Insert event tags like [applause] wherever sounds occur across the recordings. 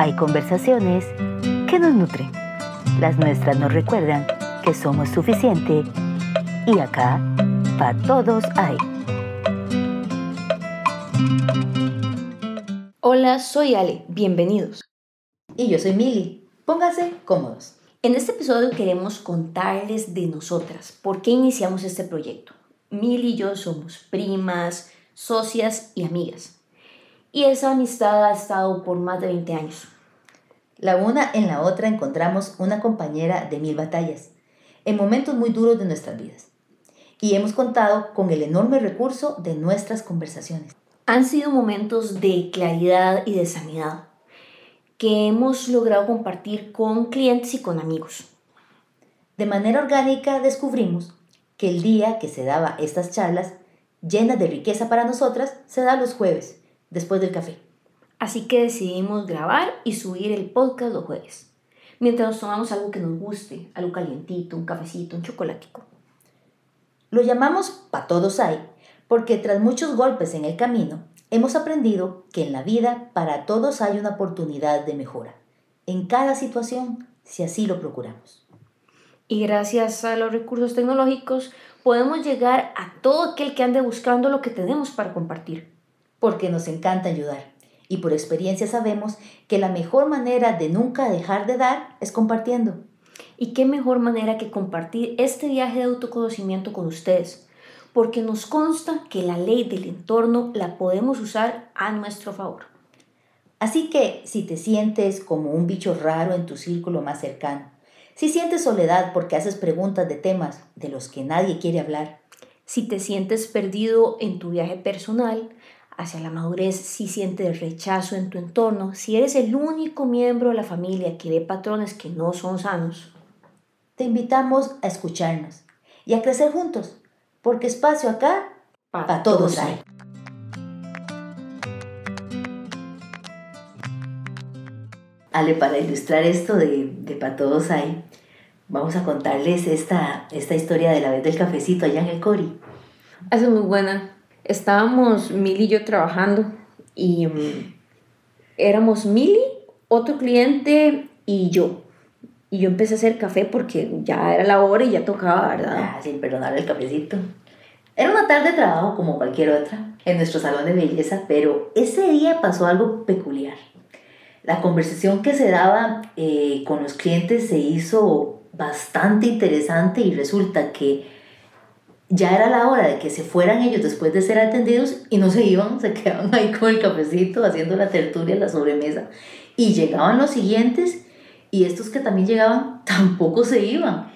hay conversaciones que nos nutren. Las nuestras nos recuerdan que somos suficiente y acá, para todos hay. Hola, soy Ale, bienvenidos. Y yo soy Mili. Pónganse cómodos. En este episodio queremos contarles de nosotras, por qué iniciamos este proyecto. Mili y yo somos primas, socias y amigas. Y esa amistad ha estado por más de 20 años. La una en la otra encontramos una compañera de mil batallas, en momentos muy duros de nuestras vidas. Y hemos contado con el enorme recurso de nuestras conversaciones. Han sido momentos de claridad y de sanidad que hemos logrado compartir con clientes y con amigos. De manera orgánica descubrimos que el día que se daba estas charlas, llenas de riqueza para nosotras, se da los jueves, después del café. Así que decidimos grabar y subir el podcast los jueves, mientras nos tomamos algo que nos guste, algo calientito, un cafecito, un chocolatico. Lo llamamos Pa' Todos Hay, porque tras muchos golpes en el camino, hemos aprendido que en la vida para todos hay una oportunidad de mejora, en cada situación, si así lo procuramos. Y gracias a los recursos tecnológicos podemos llegar a todo aquel que ande buscando lo que tenemos para compartir. Porque nos encanta ayudar. Y por experiencia sabemos que la mejor manera de nunca dejar de dar es compartiendo. Y qué mejor manera que compartir este viaje de autoconocimiento con ustedes, porque nos consta que la ley del entorno la podemos usar a nuestro favor. Así que si te sientes como un bicho raro en tu círculo más cercano, si sientes soledad porque haces preguntas de temas de los que nadie quiere hablar. Si te sientes perdido en tu viaje personal hacia la madurez, si sientes rechazo en tu entorno, si eres el único miembro de la familia que ve patrones que no son sanos. Te invitamos a escucharnos y a crecer juntos, porque espacio acá para todos hay. Ale, para ilustrar esto de, de para todos hay, vamos a contarles esta, esta historia de la vez del cafecito allá en el Cori. Es muy buena. Estábamos Mili y yo trabajando y mm, éramos Mili, otro cliente y yo. Y yo empecé a hacer café porque ya era la hora y ya tocaba, ¿verdad? Ah, sin perdonar el cafecito. Era una tarde de trabajo como cualquier otra en nuestro salón de belleza, pero ese día pasó algo peculiar. La conversación que se daba eh, con los clientes se hizo bastante interesante y resulta que ya era la hora de que se fueran ellos después de ser atendidos y no se iban, se quedaban ahí con el cafecito haciendo la tertulia, la sobremesa y llegaban los siguientes y estos que también llegaban [laughs] tampoco se iban.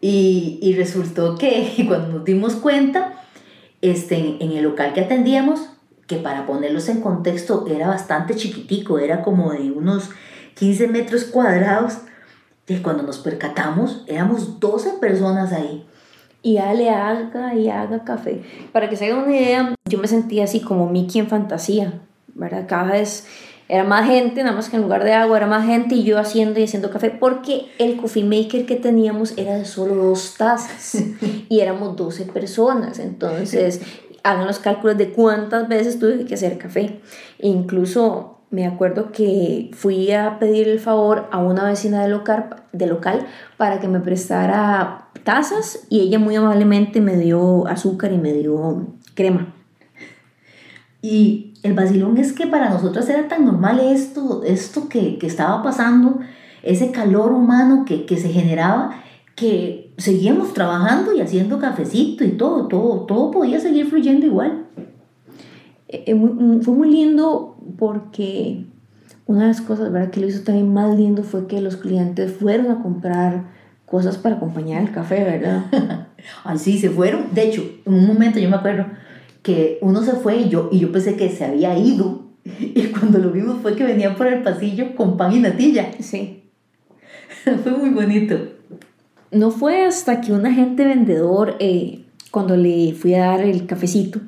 Y, y resultó que [laughs] cuando nos dimos cuenta, este, en el local que atendíamos, que para ponerlos en contexto era bastante chiquitico, era como de unos 15 metros cuadrados, y cuando nos percatamos, éramos 12 personas ahí. Y Ale haga y haga café. Para que se hagan una idea, yo me sentía así como Mickey en fantasía, ¿verdad? Cada vez era más gente, nada más que en lugar de agua era más gente y yo haciendo y haciendo café, porque el coffee maker que teníamos era de solo dos tazas [laughs] y éramos 12 personas. Entonces, hagan los cálculos de cuántas veces tuve que hacer café. E incluso me acuerdo que fui a pedir el favor a una vecina de local, de local para que me prestara tazas y ella muy amablemente me dio azúcar y me dio crema. Y el vacilón es que para nosotros era tan normal esto, esto que, que estaba pasando, ese calor humano que, que se generaba, que seguíamos trabajando y haciendo cafecito y todo, todo, todo podía seguir fluyendo igual. Eh, eh, fue muy lindo porque una de las cosas ¿verdad? que lo hizo también más lindo fue que los clientes fueron a comprar cosas para acompañar el café, ¿verdad? [laughs] Ay, sí, se fueron. De hecho, en un momento yo me acuerdo que uno se fue y yo, y yo pensé que se había ido. [laughs] Y cuando lo vimos fue que venían por el pasillo con pan y natilla. Sí. [laughs] fue muy bonito. No fue hasta que un agente vendedor, eh, cuando le fui a dar el cafecito,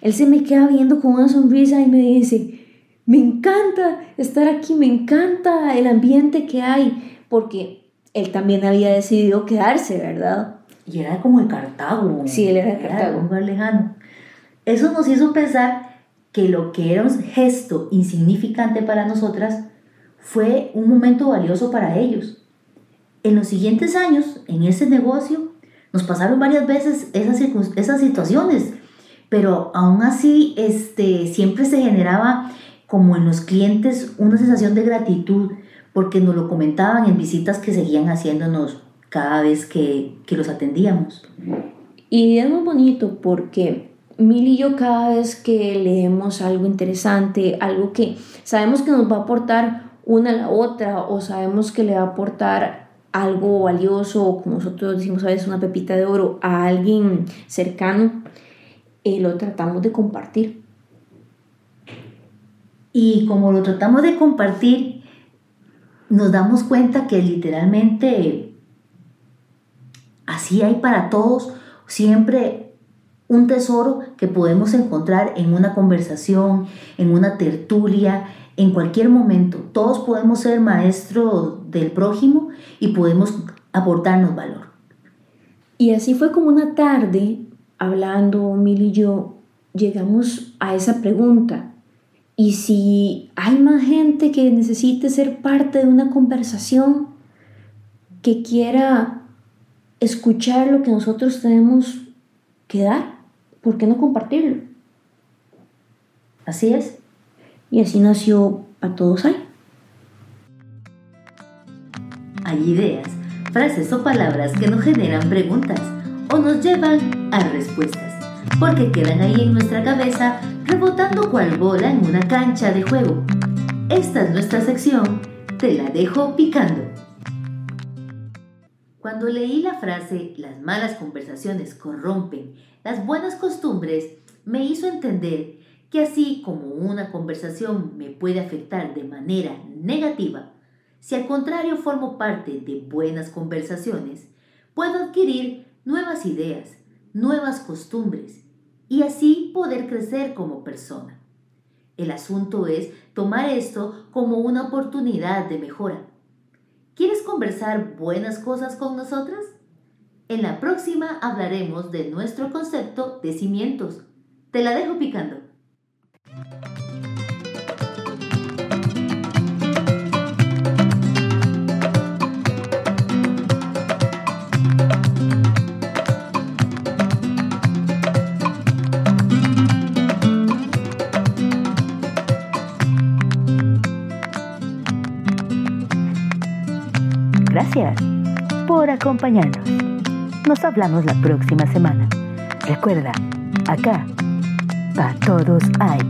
él se me queda viendo con una sonrisa y me dice, me encanta estar aquí, me encanta el ambiente que hay, porque él también había decidido quedarse, ¿verdad? Y era como de Cartago. Sí, él era de Cartago. Lugar lejano. Eso nos hizo pensar que lo que era un gesto insignificante para nosotras fue un momento valioso para ellos. En los siguientes años, en ese negocio, nos pasaron varias veces esas, esas situaciones, pero aún así este, siempre se generaba como en los clientes una sensación de gratitud porque nos lo comentaban en visitas que seguían haciéndonos cada vez que, que los atendíamos. Y es muy bonito porque Mil y yo cada vez que leemos algo interesante, algo que sabemos que nos va a aportar una a la otra o sabemos que le va a aportar algo valioso o como nosotros decimos a veces una pepita de oro a alguien cercano, eh, lo tratamos de compartir. Y como lo tratamos de compartir, nos damos cuenta que literalmente así hay para todos siempre un tesoro que podemos encontrar en una conversación, en una tertulia, en cualquier momento. Todos podemos ser maestros del prójimo y podemos aportarnos valor. Y así fue como una tarde, hablando Mil y yo, llegamos a esa pregunta. Y si hay más gente que necesite ser parte de una conversación, que quiera escuchar lo que nosotros tenemos que dar, ¿por qué no compartirlo? Así es. Y así nació A Todos Hay. Hay ideas, frases o palabras que nos generan preguntas o nos llevan a respuestas, porque quedan ahí en nuestra cabeza rebotando cual bola en una cancha de juego. Esta es nuestra sección, te la dejo picando. Cuando leí la frase las malas conversaciones corrompen las buenas costumbres, me hizo entender que así como una conversación me puede afectar de manera negativa, si al contrario formo parte de buenas conversaciones, puedo adquirir nuevas ideas, nuevas costumbres y así poder crecer como persona. El asunto es tomar esto como una oportunidad de mejora. ¿Quieres conversar buenas cosas con nosotras? En la próxima hablaremos de nuestro concepto de cimientos. Te la dejo picando. Por acompañarnos. Nos hablamos la próxima semana. Recuerda, acá, para todos hay.